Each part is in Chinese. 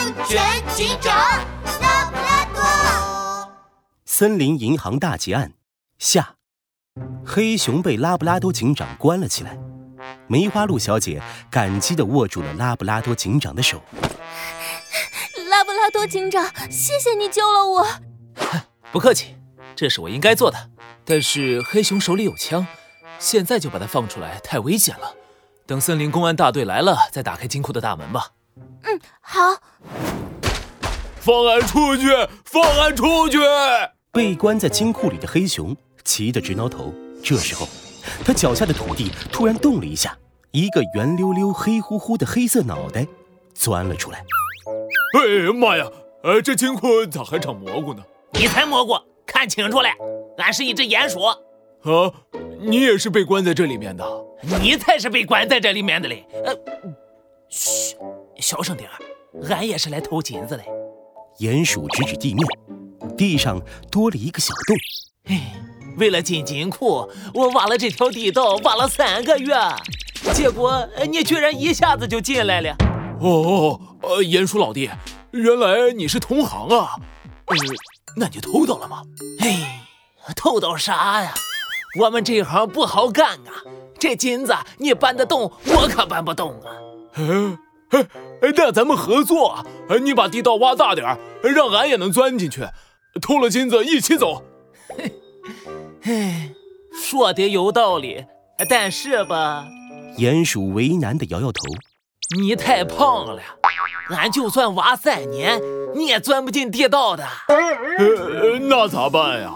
安全警长拉布拉多。森林银行大劫案下，黑熊被拉布拉多警长关了起来。梅花鹿小姐感激地握住了拉布拉多警长的手。拉布拉多警长，谢谢你救了我。不客气，这是我应该做的。但是黑熊手里有枪，现在就把它放出来太危险了。等森林公安大队来了，再打开金库的大门吧。嗯，好。放俺出去！放俺出去！被关在金库里的黑熊急得直挠头。这时候，他脚下的土地突然动了一下，一个圆溜溜、黑乎乎的黑色脑袋钻了出来。哎呀妈呀！呃，这金库咋还长蘑菇呢？你才蘑菇！看清楚了，俺是一只鼹鼠。啊，你也是被关在这里面的？你才是被关在这里面的嘞！呃，嘘，小声点儿，俺也是来偷金子的。鼹鼠指指地面，地上多了一个小洞。哎，为了进金库，我挖了这条地道，挖了三个月，结果你居然一下子就进来了。哦，呃，鼹鼠老弟，原来你是同行啊。呃，那你偷到了吗？哎，偷到啥呀？我们这行不好干啊！这金子你搬得动，我可搬不动啊！哎哎，那咱们合作，你把地道挖大点儿让俺也能钻进去，偷了金子一起走。嘿，说的有道理，但是吧，鼹鼠为难的摇摇头，你太胖了，俺就算挖三年，你也钻不进地道的。呃，那咋办呀？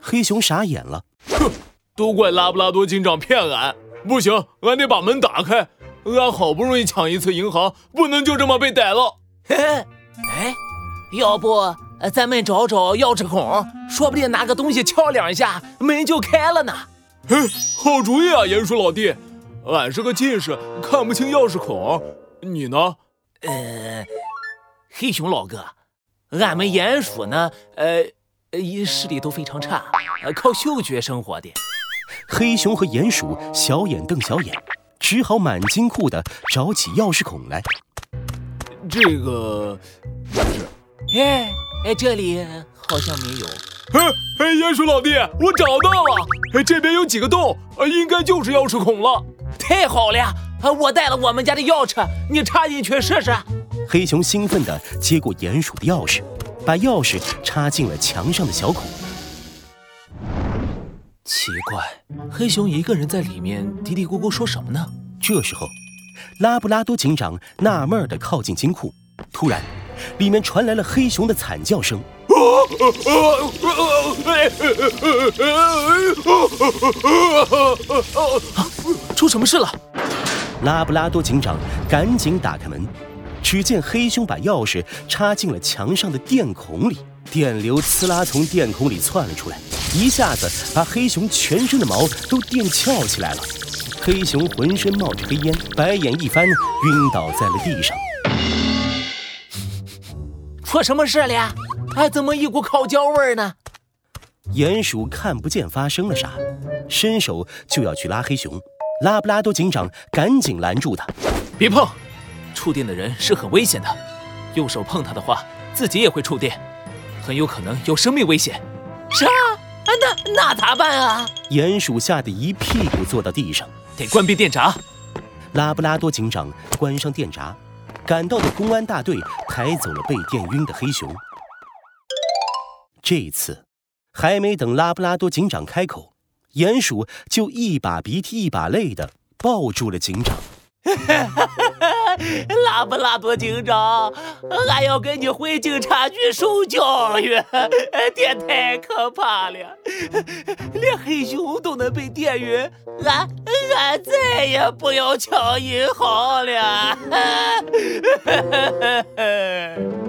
黑熊傻眼了，哼。都怪拉布拉多警长骗俺，不行，俺得把门打开。俺好不容易抢一次银行，不能就这么被逮了。嘿哎，要不咱们找找钥匙孔，说不定拿个东西敲两下，门就开了呢。嘿，好主意啊，鼹鼠老弟。俺是个近视，看不清钥匙孔。你呢？呃，黑熊老哥，俺们鼹鼠呢，呃，视力都非常差，靠嗅觉生活的。黑熊和鼹鼠小眼瞪小眼，只好满金库的找起钥匙孔来。这个不是，哎哎，这里好像没有。哎哎，鼹鼠老弟，我找到了！哎，这边有几个洞，应该就是钥匙孔了。太好了，我带了我们家的钥匙，你插进去试试。黑熊兴奋地接过鼹鼠的钥匙，把钥匙插进了墙上的小孔。奇怪，黑熊一个人在里面嘀嘀咕咕说什么呢？这时候，拉布拉多警长纳闷地靠近金库，突然，里面传来了黑熊的惨叫声。出什么事了？拉布拉多警长赶紧打开门，只见黑熊把钥匙插进了墙上的电孔里，电流呲啦从电孔里窜了出来。一下子把黑熊全身的毛都电翘起来了，黑熊浑身冒着黑烟，白眼一翻，晕倒在了地上。出什么事了呀？哎，怎么一股烤焦味呢？鼹鼠看不见发生了啥，伸手就要去拉黑熊，拉布拉多警长赶紧拦住他：“别碰，触电的人是很危险的，用手碰他的话，自己也会触电，很有可能有生命危险。”啥？那那咋办啊？鼹鼠吓得一屁股坐到地上，得关闭电闸。拉布拉多警长关上电闸，赶到的公安大队抬走了被电晕的黑熊。这次还没等拉布拉多警长开口，鼹鼠就一把鼻涕一把泪的抱住了警长。拉布拉多警长，俺要跟你回警察局受教育。电太可怕了，连黑熊都能被电晕，俺俺再也不要抢银行了。